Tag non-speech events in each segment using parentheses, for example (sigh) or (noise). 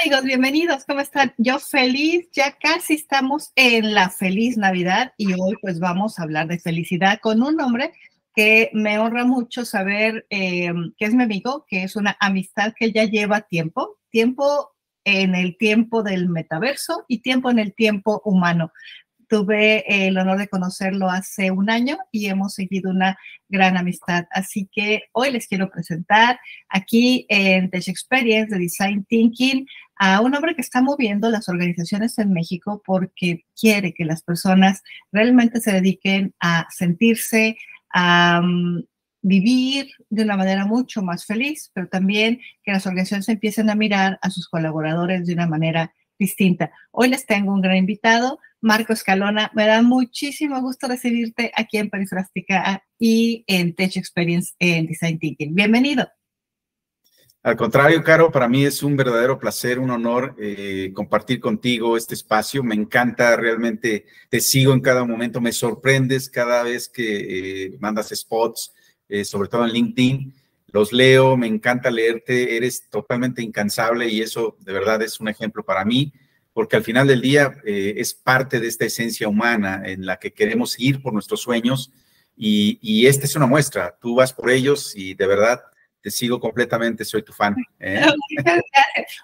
Amigos, bienvenidos, ¿cómo están? Yo feliz, ya casi estamos en la feliz Navidad y hoy pues vamos a hablar de felicidad con un hombre que me honra mucho saber eh, que es mi amigo, que es una amistad que ya lleva tiempo, tiempo en el tiempo del metaverso y tiempo en el tiempo humano. Tuve el honor de conocerlo hace un año y hemos seguido una gran amistad. Así que hoy les quiero presentar aquí en Tech Experience de Design Thinking a un hombre que está moviendo las organizaciones en México porque quiere que las personas realmente se dediquen a sentirse, a mm, vivir de una manera mucho más feliz, pero también que las organizaciones empiecen a mirar a sus colaboradores de una manera distinta. Hoy les tengo un gran invitado, Marco Escalona. Me da muchísimo gusto recibirte aquí en Perifrástica y en Tech Experience en Design Thinking. Bienvenido. Al contrario, Caro, para mí es un verdadero placer, un honor eh, compartir contigo este espacio. Me encanta, realmente te sigo en cada momento, me sorprendes cada vez que eh, mandas spots, eh, sobre todo en LinkedIn los leo, me encanta leerte, eres totalmente incansable y eso de verdad es un ejemplo para mí, porque al final del día eh, es parte de esta esencia humana en la que queremos ir por nuestros sueños y, y esta es una muestra, tú vas por ellos y de verdad te sigo completamente, soy tu fan. ¿eh? (laughs)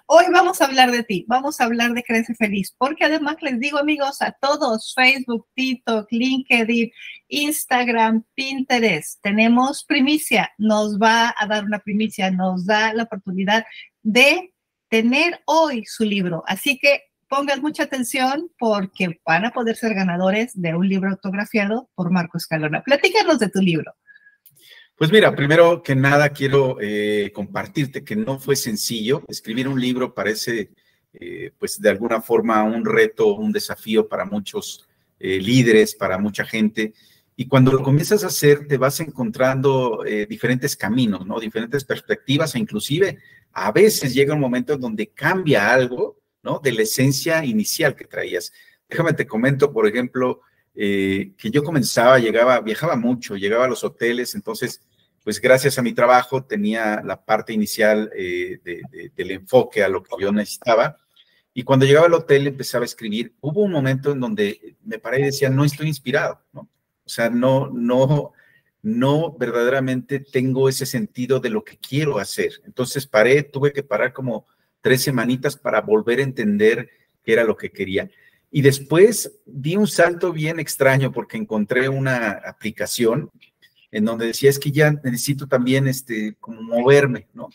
Hoy vamos a hablar de ti, vamos a hablar de Crece Feliz, porque además les digo amigos a todos, Facebook, TikTok, LinkedIn, Instagram, Pinterest, tenemos primicia, nos va a dar una primicia, nos da la oportunidad de tener hoy su libro. Así que pongan mucha atención porque van a poder ser ganadores de un libro autografiado por Marco Escalona. Platícanos de tu libro. Pues mira, primero que nada quiero eh, compartirte que no fue sencillo. Escribir un libro parece, eh, pues de alguna forma, un reto, un desafío para muchos eh, líderes, para mucha gente. Y cuando lo comienzas a hacer, te vas encontrando diferentes caminos, ¿no? Diferentes perspectivas e inclusive a veces llega un momento en donde cambia algo, ¿no? De la esencia inicial que traías. Déjame te comento, por ejemplo, que yo comenzaba, llegaba, viajaba mucho, llegaba a los hoteles, entonces pues gracias a mi trabajo tenía la parte inicial eh, del enfoque a lo que yo necesitaba. Y cuando llegaba al hotel empezaba a escribir. Hubo un momento en donde me paré y decía, no estoy inspirado, ¿no? O sea, no, no, no verdaderamente tengo ese sentido de lo que quiero hacer. Entonces paré, tuve que parar como tres semanitas para volver a entender qué era lo que quería. Y después di un salto bien extraño porque encontré una aplicación en donde decía, es que ya necesito también, este, como moverme, ¿no?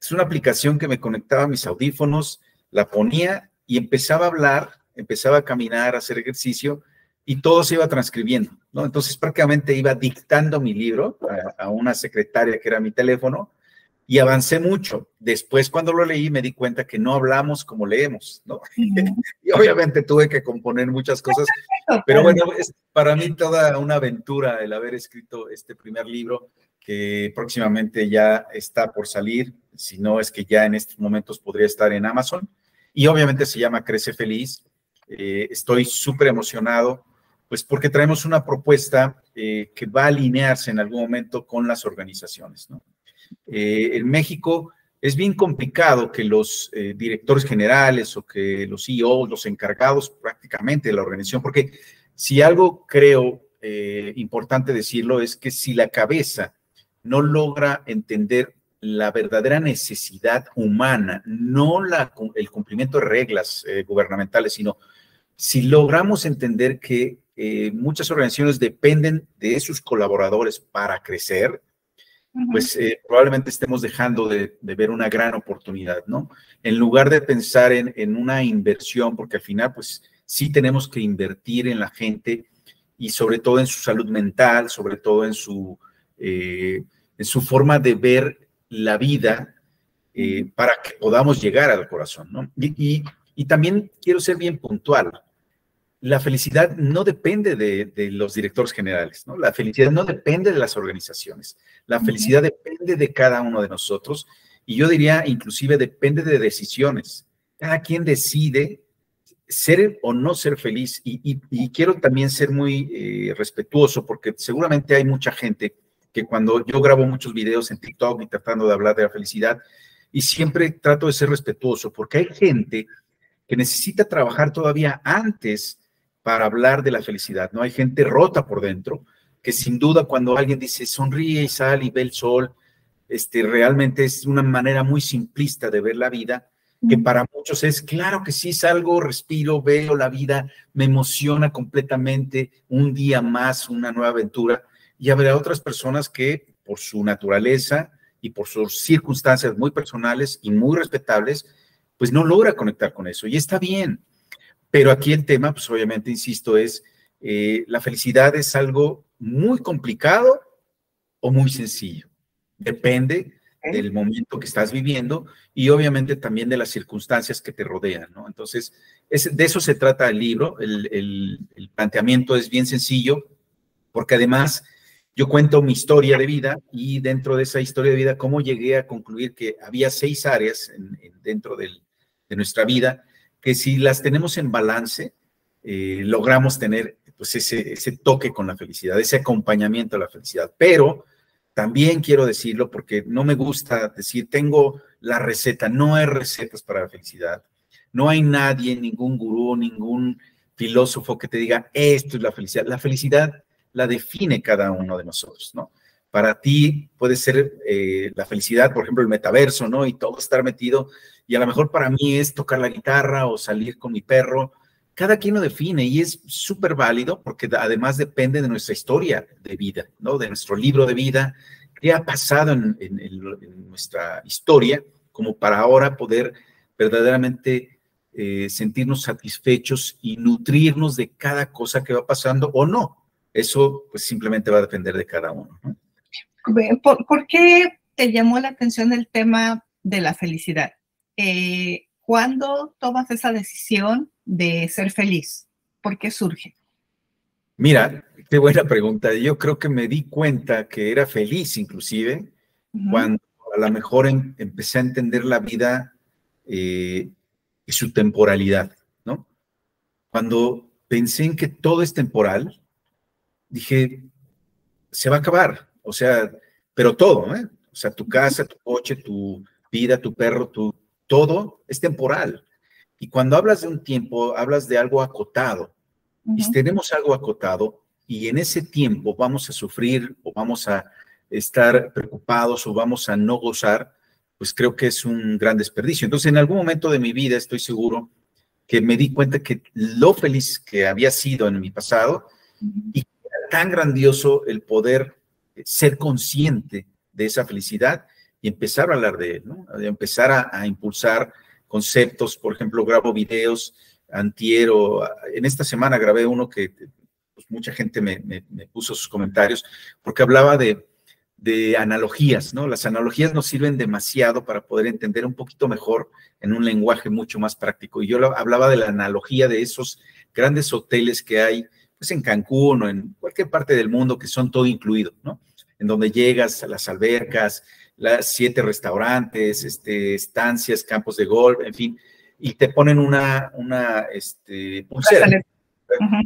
Es una aplicación que me conectaba a mis audífonos, la ponía y empezaba a hablar, empezaba a caminar, a hacer ejercicio y todo se iba transcribiendo, ¿no? Entonces prácticamente iba dictando mi libro a, a una secretaria que era mi teléfono y avancé mucho. Después, cuando lo leí, me di cuenta que no hablamos como leemos, ¿no? (laughs) y obviamente tuve que componer muchas cosas, (laughs) pero bueno, es para mí toda una aventura el haber escrito este primer libro que próximamente ya está por salir, si no es que ya en estos momentos podría estar en Amazon. Y obviamente se llama Crece Feliz. Eh, estoy súper emocionado, pues porque traemos una propuesta eh, que va a alinearse en algún momento con las organizaciones, ¿no? Eh, en México es bien complicado que los eh, directores generales o que los CEOs, los encargados prácticamente de la organización, porque si algo creo eh, importante decirlo es que si la cabeza no logra entender la verdadera necesidad humana, no la, el cumplimiento de reglas gubernamentales, sino si logramos entender que muchas organizaciones dependen de sus colaboradores para crecer, pues eh, probablemente estemos dejando de, ver una gran oportunidad, ¿no? En lugar de pensar en, una inversión, porque al final, pues sí tenemos que invertir en la gente y sobre todo en su salud mental, sobre todo en su, eh, en su forma de ver la vida eh, para que podamos llegar al corazón, ¿no? y, también quiero ser bien puntual la felicidad no depende de, los directores generales, ¿no? La felicidad no depende de las organizaciones. La felicidad depende de cada uno de nosotros y yo diría inclusive depende de decisiones. Cada quien decide ser o no ser feliz y, quiero también ser muy eh, respetuoso porque seguramente hay mucha gente que cuando yo grabo muchos videos en TikTok y tratando de hablar de la felicidad, y siempre trato de ser respetuoso porque hay gente que necesita trabajar todavía antes para hablar de la felicidad, ¿no? Hay gente rota por dentro que sin duda cuando alguien dice sonríe y sale y ve el sol, este, realmente es una manera muy simplista de ver la vida, que para muchos es, claro que sí, salgo, respiro, veo la vida, me emociona completamente, un día más, una nueva aventura, y habrá otras personas que por su naturaleza y por sus circunstancias muy personales y muy respetables, pues no logra conectar con eso, y está bien. Pero aquí el tema, pues obviamente, insisto, es eh, la felicidad es algo muy complicado o muy sencillo. Depende del momento que estás viviendo y obviamente también de las circunstancias que te rodean, ¿no? Entonces, de eso se trata el libro. El, planteamiento es bien sencillo porque además yo cuento mi historia de vida y dentro de esa historia de vida, cómo llegué a concluir que había seis áreas dentro de nuestra vida que si las tenemos en balance, eh, logramos tener pues ese, ese toque con la felicidad, ese acompañamiento a la felicidad. Pero también quiero decirlo porque no me gusta decir, tengo la receta, no hay recetas para la felicidad. No hay nadie, ningún gurú, ningún filósofo que te diga, esto es la felicidad. La felicidad la define cada uno de nosotros, ¿no? Para ti puede ser eh, la felicidad, por ejemplo, el metaverso, ¿no? Y todo estar metido. Y a lo mejor para mí es tocar la guitarra o salir con mi perro cada quien lo define y es súper válido porque además depende de nuestra historia de vida, ¿no? De nuestro libro de vida, qué ha pasado en, nuestra historia, como para ahora poder verdaderamente eh, sentirnos satisfechos y nutrirnos de cada cosa que va pasando o no. Eso pues simplemente va a depender de cada uno. ¿Por, qué te llamó la atención el tema de la felicidad? Eh, ¿Cuándo tomas esa decisión de ser feliz? ¿Por qué surge? Mira, qué buena pregunta. Yo creo que me di cuenta que era feliz inclusive cuando a lo mejor em, empecé a entender la vida eh, y su temporalidad, ¿no? Cuando pensé en que todo es temporal, dije, se va a acabar, o sea, pero todo, ¿eh? O sea, tu casa, tu coche, tu vida, tu perro, tu, todo es temporal. Y cuando hablas de un tiempo, hablas de algo acotado. Y si tenemos algo acotado y en ese tiempo vamos a sufrir o vamos a estar preocupados o vamos a no gozar, pues creo que es un gran desperdicio. Entonces, en algún momento de mi vida estoy seguro que me di cuenta que lo feliz que había sido en mi pasado y tan grandioso el poder ser consciente de esa felicidad y empezar a hablar de él, ¿no? empezar a, impulsar conceptos, por ejemplo, grabo videos, antiero, en esta semana grabé uno que pues, mucha gente me, puso sus comentarios, porque hablaba de, de analogías, ¿no? Las analogías nos sirven demasiado para poder entender un poquito mejor en un lenguaje mucho más práctico. Y yo hablaba de la analogía de esos grandes hoteles que hay, pues en Cancún o en cualquier parte del mundo que son todo incluido, ¿no? En donde llegas a las albercas, las siete restaurantes, este, estancias, campos de golf, en fin, y te ponen una, una este, pulsera.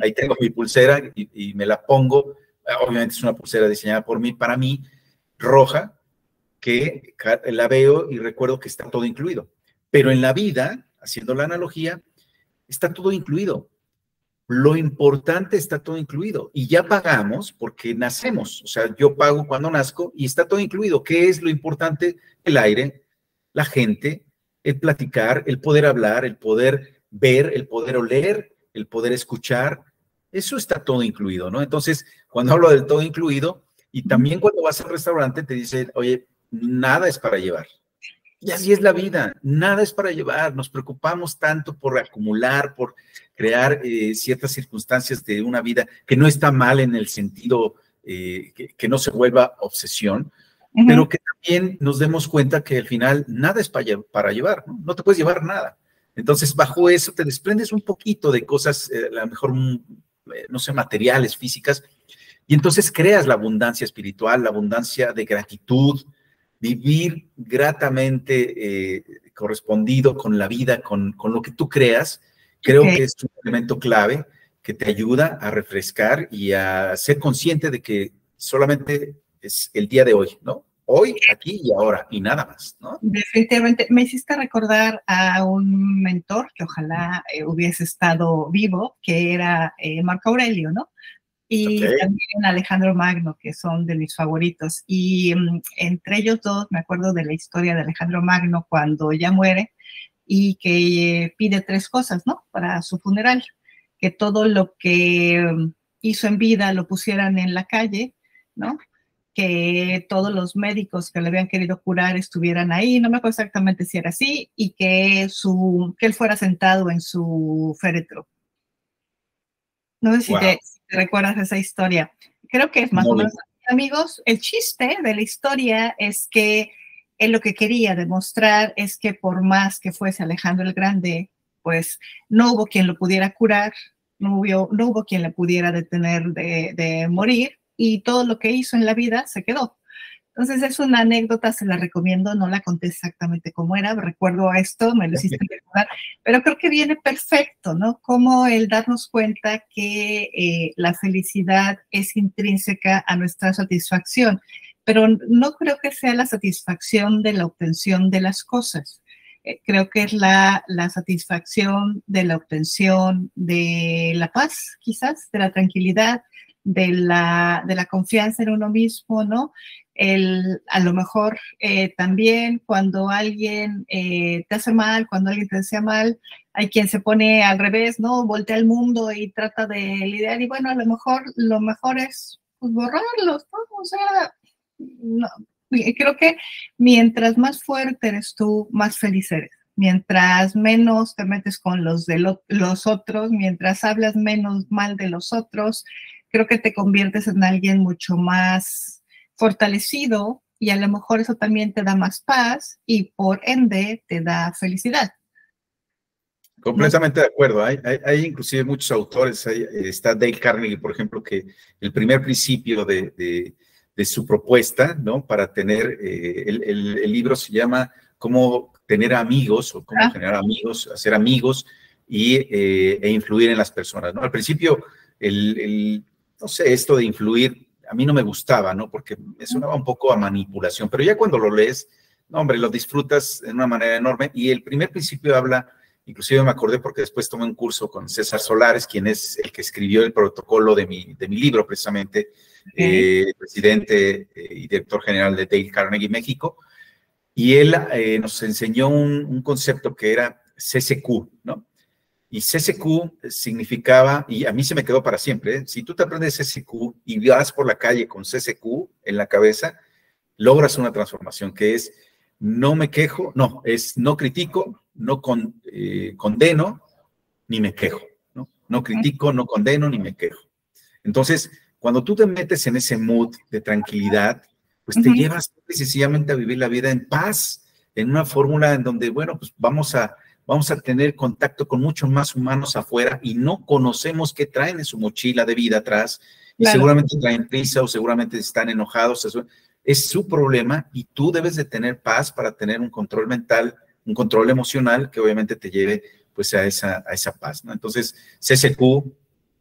Ahí tengo mi pulsera y, me la pongo. Obviamente es una pulsera diseñada por mí, para mí, roja, que la veo y recuerdo que está todo incluido. Pero en la vida, haciendo la analogía, está todo incluido. Lo importante está todo incluido y ya pagamos porque nacemos. O sea, yo pago cuando nazco y está todo incluido. ¿Qué es lo importante? El aire, la gente, el platicar, el poder hablar, el poder ver, el poder oler, el poder escuchar. Eso está todo incluido, ¿no? Entonces, cuando hablo del todo incluido, y también cuando vas al restaurante te dicen, oye, nada es para llevar. Y así es la vida, nada es para llevar, nos preocupamos tanto por acumular, por crear eh, ciertas circunstancias de una vida que no está mal en el sentido eh, que, no se vuelva obsesión, pero que también nos demos cuenta que al final nada es para, para llevar, ¿no? ¿no? te puedes llevar nada. Entonces, bajo eso te desprendes un poquito de cosas, eh, a lo mejor, mm, no sé, materiales, físicas, y entonces creas la abundancia espiritual, la abundancia de gratitud, vivir gratamente eh, correspondido con la vida, con, lo que tú creas, creo que es un elemento clave que te ayuda a refrescar y a ser consciente de que solamente es el día de hoy, ¿no? hoy, aquí y ahora, y nada más, ¿no? Definitivamente, me hiciste recordar a un mentor que ojalá eh, hubiese estado vivo, que era eh, Marco Aurelio, ¿no? Y también Alejandro Magno, que son de mis favoritos. Y mm, entre ellos dos, me acuerdo de la historia de Alejandro Magno cuando ya muere y que eh, pide tres cosas, ¿no? Para su funeral, que todo lo que mm, hizo en vida lo pusieran en la calle, ¿no? que todos los médicos que le habían querido curar estuvieran ahí, no me acuerdo exactamente si era así, y que, su, que él fuera sentado en su féretro. No sé si, te, recuerdas esa historia. Creo que es más o menos. Amigos, el chiste de la historia es que él lo que quería demostrar es que por más que fuese Alejandro el Grande, pues no hubo quien lo pudiera curar, no hubo, no hubo quien le pudiera detener de, de morir, y todo lo que hizo en la vida se quedó. Entonces es una anécdota, se la recomiendo, no la conté exactamente cómo era, recuerdo esto, me lo hiciste recordar, pero creo que viene perfecto, ¿no? Como el darnos cuenta que eh, la felicidad es intrínseca a nuestra satisfacción, pero no creo que sea la satisfacción de la obtención de las cosas. Eh, creo que es la, la satisfacción de la obtención de la paz, quizás, de la tranquilidad, de la, de la confianza en uno mismo, ¿no? El, a lo mejor eh, también cuando alguien eh, te hace mal, cuando alguien te desea mal, hay quien se pone al revés, ¿no? Voltea al mundo y trata de lidiar y bueno, a lo mejor lo mejor es pues, borrarlos, ¿no? O sea, no. creo que mientras más fuerte eres tú, más feliz eres. Mientras menos te metes con los de los otros, mientras hablas menos mal de los otros, creo que te conviertes en alguien mucho más fortalecido y a lo mejor eso también te da más paz y por ende te da felicidad. Completamente de acuerdo. Hay, hay, inclusive muchos autores. está Dale Carnegie, por ejemplo, que el primer principio de, de, su propuesta, ¿no? Para tener, eh, el, el, libro se llama Cómo tener amigos o cómo ah. generar amigos, hacer amigos y, eh, e influir en las personas, ¿no? Al principio, el, no sé, esto de influir, a mí no me gustaba, ¿no? Porque me sonaba un poco a manipulación, pero ya cuando lo lees, no, hombre, lo disfrutas de una manera enorme. Y el primer principio habla, inclusive me acordé porque después tomé un curso con César Solares, quien es el que escribió el protocolo de mi, de mi libro, precisamente, eh, presidente eh, y director general de Dale Carnegie México. Y él eh, nos enseñó un, un concepto que era CCQ, ¿no? Y CCQ significaba, y a mí se me quedó para siempre, ¿eh? si tú te aprendes CCQ y vas por la calle con CCQ en la cabeza, logras una transformación que es no me quejo, no, es no critico, no con, eh, condeno, ni me quejo, ¿no? No critico, no condeno, ni me quejo. Entonces, cuando tú te metes en ese mood de tranquilidad, pues te llevas sencillamente a vivir la vida en paz, en una fórmula en donde, bueno, pues vamos a vamos a tener contacto con muchos más humanos afuera y no conocemos qué traen en su mochila de vida atrás. Y seguramente traen prisa o seguramente están enojados. es su problema y tú debes de tener paz para tener un control mental, un control emocional que obviamente te lleve pues a esa, a esa paz, ¿no? Entonces, CSQ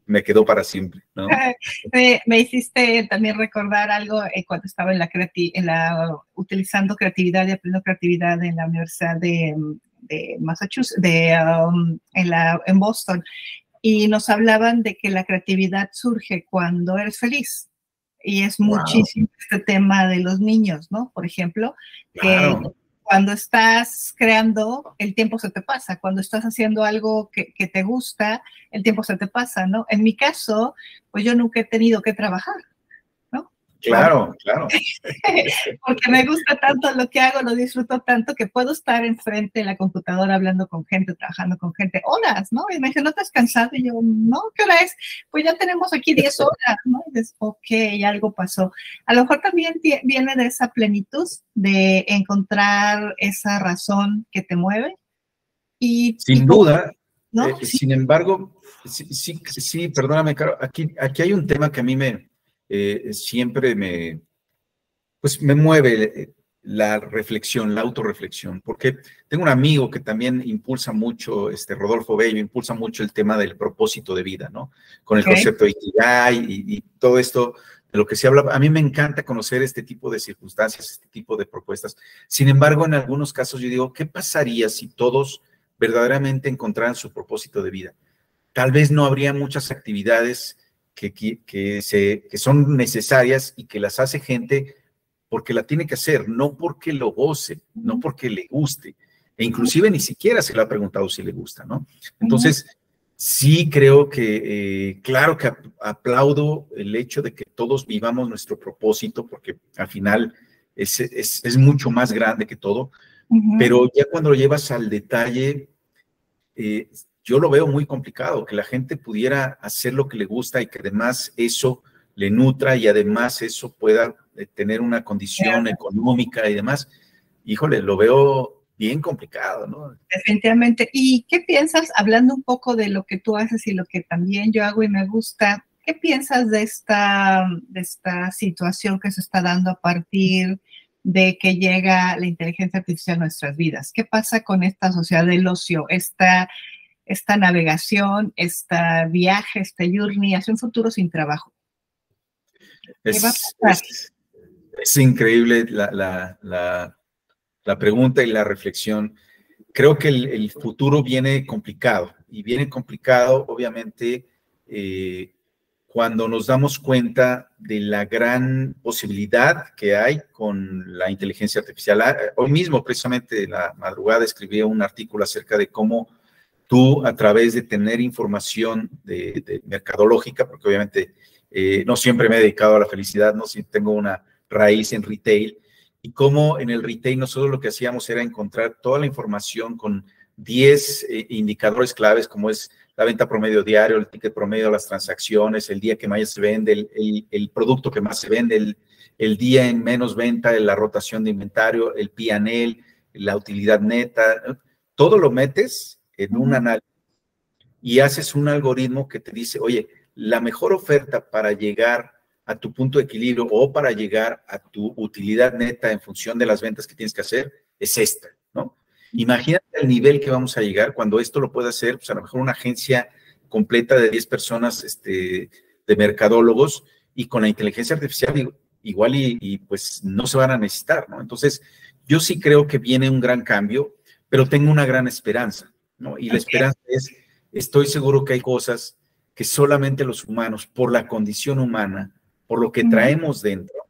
me quedó para siempre, ¿no? (laughs) me, hiciste también recordar algo eh, cuando estaba en la, en la utilizando creatividad y aprendiendo creatividad en la Universidad de, de Massachusetts, de, um, en, la, en Boston, y nos hablaban de que la creatividad surge cuando eres feliz. Y es muchísimo este tema de los niños, ¿no? Por ejemplo, que cuando estás creando, el tiempo se te pasa. Cuando estás haciendo algo que, que, te gusta, el tiempo se te pasa, ¿no? En mi caso, pues yo nunca he tenido que trabajar. Claro, claro. (laughs) Porque me gusta tanto lo que hago, lo disfruto tanto que puedo estar enfrente de la computadora hablando con gente, trabajando con gente, horas, ¿no? Y me dice, ¿no estás cansado? Y yo, no, ¿qué hora es? Pues ya tenemos aquí (laughs) 10 horas, ¿no? Y dices, ok, algo pasó. A lo mejor también viene de esa plenitud de encontrar esa razón que te mueve. Y, Sin duda. ¿no? Eh, sin embargo, sí, sí, sí, perdóname, Caro, aquí, aquí hay un tema que a mí me, eh, siempre me, pues me mueve eh, la reflexión, la autorreflexión, porque tengo un amigo que también impulsa mucho, este Rodolfo Bello, impulsa mucho el tema del propósito de vida, ¿no? Con el concepto de Ikigai y, y, todo esto de lo que se habla. A mí me encanta conocer este tipo de circunstancias, este tipo de propuestas. Sin embargo, en algunos casos yo digo, ¿qué pasaría si todos verdaderamente encontraran su propósito de vida? Tal vez no habría muchas actividades que, que, se, que son necesarias y que las hace gente porque la tiene que hacer, no porque lo goce, no porque le guste. E inclusive ni siquiera se le ha preguntado si le gusta, ¿no? Entonces, sí creo que, eh, claro que aplaudo el hecho de que todos vivamos nuestro propósito, porque al final es, es, mucho más grande que todo, pero ya cuando lo llevas al detalle, eh, yo lo veo muy complicado, que la gente pudiera hacer lo que le gusta y que además eso le nutra y además eso pueda eh, tener una condición económica y demás. Híjole, lo veo bien complicado, ¿no? Definitivamente. ¿Y qué piensas, hablando un poco de lo que tú haces y lo que también yo hago y me gusta, qué piensas de esta, de esta situación que se está dando a partir de que llega la inteligencia artificial a nuestras vidas? ¿Qué pasa con esta sociedad del ocio, esta, esta navegación, este viaje, este journey hacia un futuro sin trabajo? Es, es, increíble la, la la pregunta y la reflexión. Creo que el, futuro viene complicado y viene complicado, obviamente, eh, cuando nos damos cuenta de la gran posibilidad que hay con la inteligencia artificial. Ah, hoy mismo, precisamente, la madrugada escribí un artículo acerca de cómo tú, a través de tener información de, mercadológica, porque obviamente eh, no siempre me he dedicado a la felicidad, no si tengo una raíz en retail, y cómo en el retail nosotros lo que hacíamos era encontrar toda la información con 10 eh, indicadores claves como es la venta promedio diario, el ticket promedio de las transacciones, el día que más se vende, el, el, producto que más se vende, el, el, día en menos venta, la rotación de inventario, el PNL, la utilidad neta, todo lo metes en un análisis y haces un algoritmo que te dice, oye, la mejor oferta para llegar a tu punto de equilibrio o para llegar a tu utilidad neta en función de las ventas que tienes que hacer, es esta, ¿no? Imagínate el nivel que vamos a llegar cuando esto lo puede hacer, pues a lo mejor una agencia completa de 10 personas este, de mercadólogos y con la inteligencia artificial igual y, y, pues no se van a necesitar, ¿no? Entonces, yo sí creo que viene un gran cambio, pero tengo una gran esperanza, ¿no? Y la esperanza es, estoy seguro que hay cosas que solamente los humanos, por la condición humana, por lo que traemos dentro,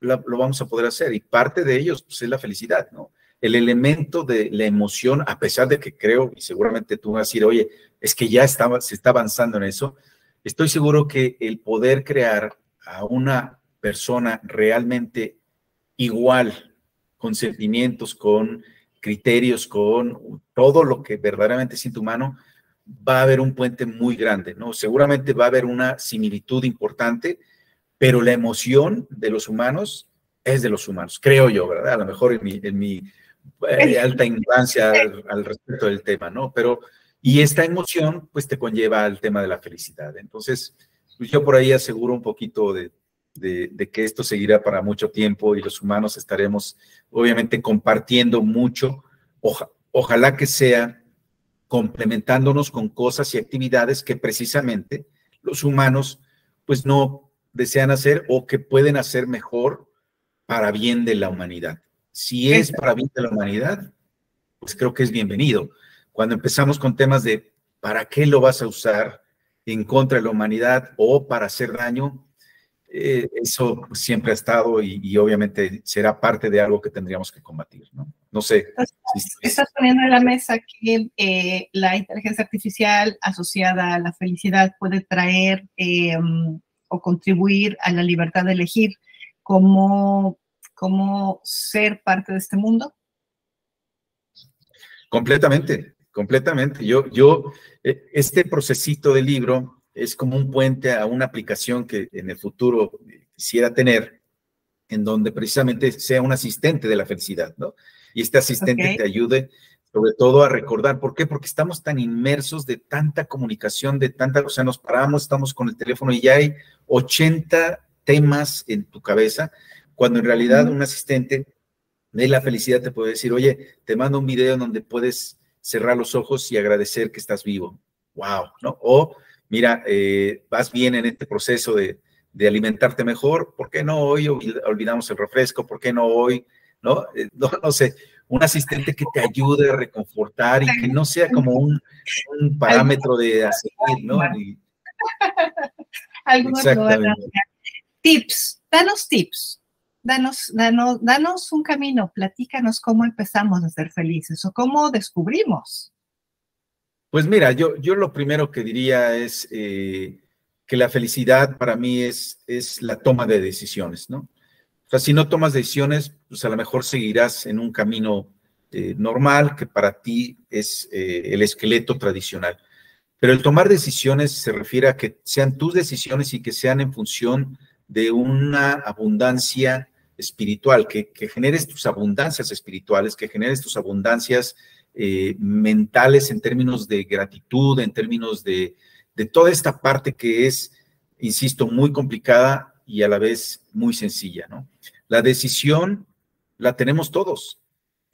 lo vamos a poder hacer. Y parte de ellos pues, es la felicidad, ¿no? El elemento de la emoción, a pesar de que creo, y seguramente tú vas a decir, oye, es que ya estaba, se está avanzando en eso, estoy seguro que el poder crear a una persona realmente igual, con sentimientos, con criterios, con todo lo que verdaderamente siente humano, va a haber un puente muy grande, ¿no? Seguramente va a haber una similitud importante, pero la emoción de los humanos es de los humanos, creo yo, ¿verdad? A lo mejor en mi, eh, alta ignorancia al, respecto del tema, ¿no? Pero, y esta emoción, pues te conlleva al tema de la felicidad. Entonces, pues yo por ahí aseguro un poquito de, que esto seguirá para mucho tiempo y los humanos estaremos, obviamente, compartiendo mucho. ojalá que sea complementándonos con cosas y actividades que precisamente los humanos, pues no desean hacer o que pueden hacer mejor para bien de la humanidad. Si es para bien de la humanidad, pues creo que es bienvenido. Cuando empezamos con temas de para qué lo vas a usar en contra de la humanidad o para hacer daño, eh, eso siempre ha estado y, obviamente será parte de algo que tendríamos que combatir, ¿no? No sé. Estás, poniendo en la mesa que eh, la inteligencia artificial asociada a la felicidad puede traer eh, contribuir a la libertad de elegir cómo, cómo ser parte de este mundo? Completamente, completamente. Yo, yo, eh, este procesito del libro es como un puente a una aplicación que en el futuro quisiera tener, en donde precisamente sea un asistente de la felicidad, ¿no? Y este asistente te ayude sobre todo a recordar. ¿Por qué? Porque estamos tan inmersos de tanta comunicación, de tanta, o sea, nos paramos, estamos con el teléfono y ya hay 80 temas en tu cabeza, cuando en realidad un asistente de la felicidad te puede decir, oye, te mando un video en donde puedes cerrar los ojos y agradecer que estás vivo. Wow, ¿no? O mira, eh, vas bien en este proceso de, de alimentarte mejor, ¿por qué no hoy olvidamos el refresco? ¿Por qué no hoy? ¿No? Eh, no, no sé, un asistente que te ayude a reconfortar y que no sea como un, parámetro de hacer, ¿no? (laughs) Tips, danos tips, danos, danos, danos un camino, platícanos cómo empezamos a ser felices o cómo descubrimos. Pues mira, yo, yo lo primero que diría es eh, que la felicidad para mí es, es la toma de decisiones, ¿no? O sea, si no tomas decisiones, pues a lo mejor seguirás en un camino eh, normal que para ti es eh, el esqueleto tradicional. Pero el tomar decisiones se refiere a que sean tus decisiones y que sean en función de una abundancia espiritual, que, generes tus abundancias espirituales, que generes tus abundancias eh, mentales en términos de gratitud, en términos de, de toda esta parte que es, insisto, muy complicada y a la vez muy sencilla, ¿no? La decisión la tenemos todos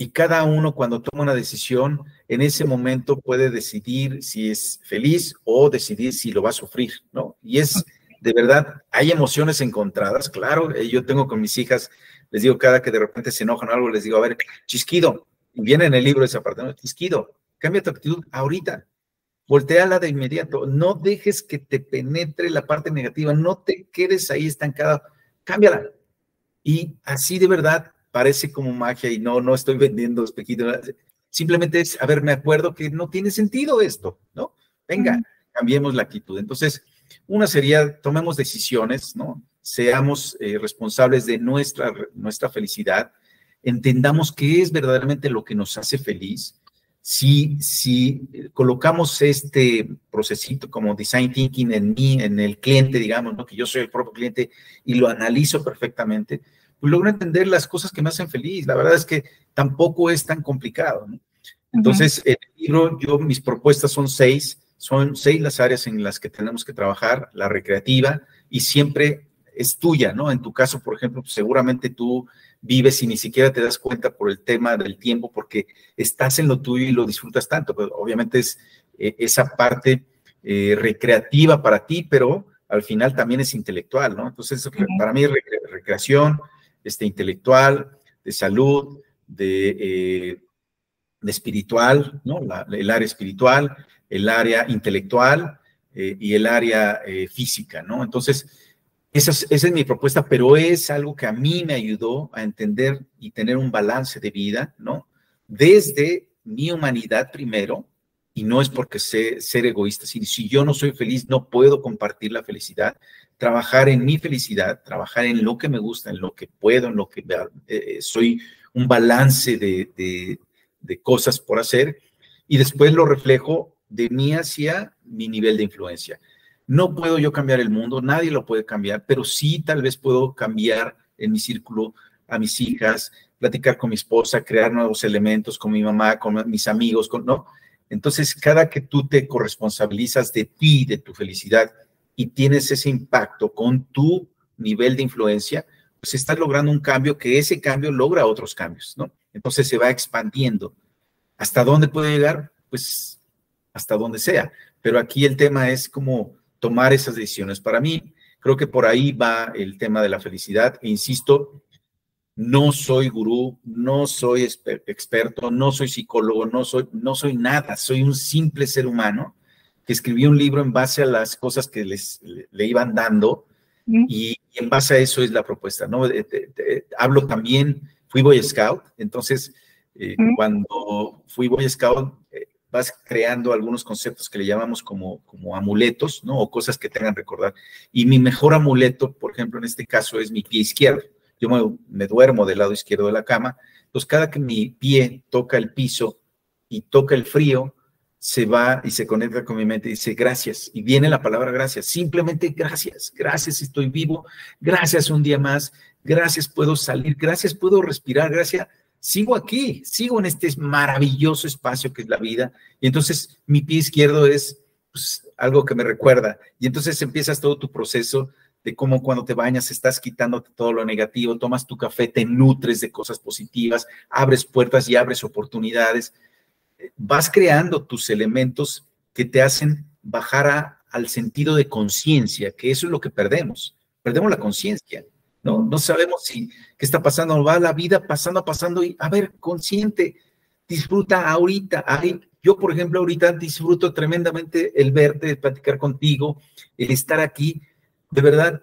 y cada uno cuando toma una decisión, en ese momento puede decidir si es feliz o decidir si lo va a sufrir, ¿no? Y es, de verdad, hay emociones encontradas, claro, eh, yo tengo con mis hijas, les digo cada que de repente se enojan o algo, les digo, a ver, chisquido, y viene en el libro esa parte, ¿no? Chisquido, cambia tu actitud ahorita, volteala de inmediato, no dejes que te penetre la parte negativa, no te quedes ahí estancada, cámbiala. Y así de verdad parece como magia y no, no estoy vendiendo espejitos. Simplemente es, a ver, me acuerdo que no tiene sentido esto, ¿no? Venga, cambiemos la actitud. Entonces, una sería, tomemos decisiones, ¿no? Seamos eh, responsables de nuestra, nuestra felicidad, entendamos qué es verdaderamente lo que nos hace feliz. Si, si colocamos este procesito como design thinking en mí, en el cliente, digamos, ¿no? que yo soy el propio cliente y lo analizo perfectamente, pues logro entender las cosas que me hacen feliz. La verdad es que tampoco es tan complicado. Entonces, el libro, yo, mis propuestas son seis, son seis las áreas en las que tenemos que trabajar, la recreativa, y siempre es tuya, ¿no? En tu caso, por ejemplo, pues, seguramente tú vives y ni siquiera te das cuenta por el tema del tiempo, porque estás en lo tuyo y lo disfrutas tanto. Pues, obviamente es eh, esa parte eh, recreativa para ti, pero al final también es intelectual, ¿no? Entonces, para mí, recreación, este, intelectual, de salud, de, eh, de espiritual, ¿no? el área espiritual, el área intelectual eh, y el área física, ¿no? Entonces, esa es, mi propuesta, pero es algo que a mí me ayudó a entender y tener un balance de vida, ¿no? Desde mi humanidad primero, y no es porque sé ser egoísta, si yo no soy feliz, no puedo compartir la felicidad, trabajar en mi felicidad, trabajar en lo que me gusta, en lo que puedo, en lo que eh, soy un balance de, cosas por hacer y después lo reflejo de mí hacia mi nivel de influencia. No puedo yo cambiar el mundo, nadie lo puede cambiar, pero sí tal vez puedo cambiar en mi círculo a mis hijas, platicar con mi esposa, crear nuevos elementos con mi mamá, con mis amigos, ¿no? Entonces, cada que tú te corresponsabilizas de ti, de tu felicidad, y tienes ese impacto con tu nivel de influencia, pues estás logrando un cambio que ese cambio logra otros cambios, ¿no? Entonces se va expandiendo. ¿Hasta dónde puede llegar? Pues hasta donde sea. Pero aquí el tema es como tomar esas decisiones. Para mí, creo que por ahí va el tema de la felicidad. E insisto, no soy gurú, no soy experto, no soy psicólogo, no soy, no soy nada, soy un simple ser humano que escribí un libro en base a las cosas que les, le, iban dando y, en base a eso es la propuesta, ¿no? hablo también, fui Boy Scout, entonces eh, cuando fui Boy Scout eh, vas creando algunos conceptos que le llamamos como, como amuletos, ¿no? O cosas que tengan recordar. Y mi mejor amuleto, por ejemplo, en este caso es mi pie izquierdo. Yo me, me duermo del lado izquierdo de la cama, entonces cada que mi pie toca el piso y toca el frío, se va y se conecta con mi mente y dice gracias. Y viene la palabra gracias. Simplemente gracias. Gracias, estoy vivo. Gracias un día más. Gracias, puedo salir. Gracias, puedo respirar. Gracias, sigo aquí. Sigo en este maravilloso espacio que es la vida. Y entonces mi pie izquierdo es pues, algo que me recuerda. Y entonces empiezas todo tu proceso de cómo cuando te bañas estás quitándote todo lo negativo, tomas tu café, te nutres de cosas positivas, abres puertas y abres oportunidades vas creando tus elementos que te hacen bajar al sentido de conciencia, que eso es lo que perdemos. perdemos la conciencia, ¿no? No sabemos si qué está pasando, va la vida pasando, pasando y, a ver, consciente, disfruta ahorita. yo, por ejemplo, ahorita disfruto tremendamente el verte, el platicar contigo, el estar aquí. De verdad,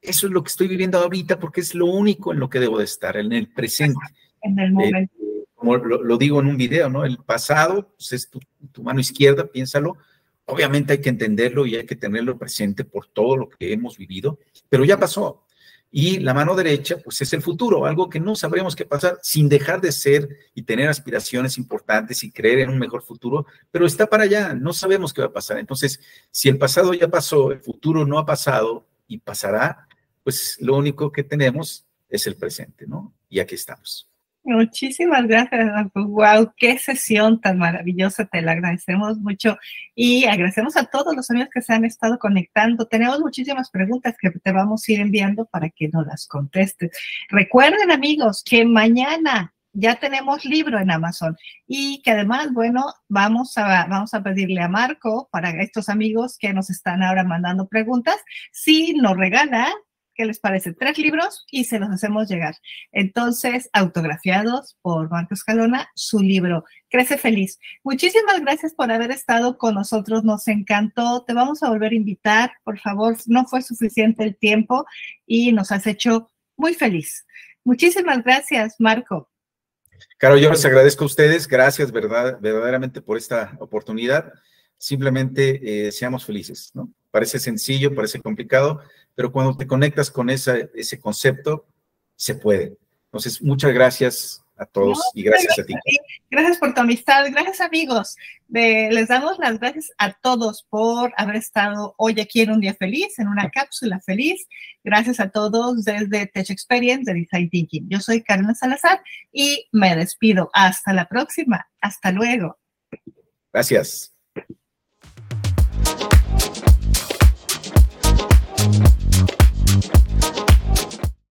eso es lo que estoy viviendo ahorita porque es lo único en lo que debo de estar, en el presente. En el momento. Eh, como lo, digo en un video, ¿no? El pasado pues es tu, tu, mano izquierda, piénsalo. Obviamente hay que entenderlo y hay que tenerlo presente por todo lo que hemos vivido, pero ya pasó. Y la mano derecha, pues es el futuro, algo que no sabremos qué pasar sin dejar de ser y tener aspiraciones importantes y creer en un mejor futuro, pero está para allá, no sabemos qué va a pasar. Entonces, si el pasado ya pasó, el futuro no ha pasado y pasará, pues lo único que tenemos es el presente, ¿no? Y aquí estamos. Muchísimas gracias. Wow, qué sesión tan maravillosa. Te la agradecemos mucho y agradecemos a todos los amigos que se han estado conectando. Tenemos muchísimas preguntas que te vamos a ir enviando para que nos las contestes. Recuerden, amigos, que mañana ya tenemos libro en Amazon y que además, bueno, vamos a, vamos a pedirle a Marco para estos amigos que nos están ahora mandando preguntas, si nos regala ¿qué les parece? Tres libros y se los hacemos llegar. Entonces, autografiados por Marcos Calona, su libro, Crece Feliz. Muchísimas gracias por haber estado con nosotros, nos encantó. Te vamos a volver a invitar, por favor, no fue suficiente el tiempo y nos has hecho muy feliz. Muchísimas gracias, Marco. Caro, yo les agradezco a ustedes, gracias verdad, verdaderamente por esta oportunidad. Simplemente eh, seamos felices, ¿no? Parece sencillo, parece complicado, pero cuando te conectas con ese concepto, se puede. Entonces, muchas gracias a todos y gracias, a ti. Gracias por tu amistad, gracias amigos. les damos las gracias a todos por haber estado hoy aquí en un día feliz, en una cápsula feliz. Gracias a todos desde Tech Experience de Design Thinking. Yo soy Carmen Salazar y me despido. Hasta la próxima. Hasta luego. Gracias.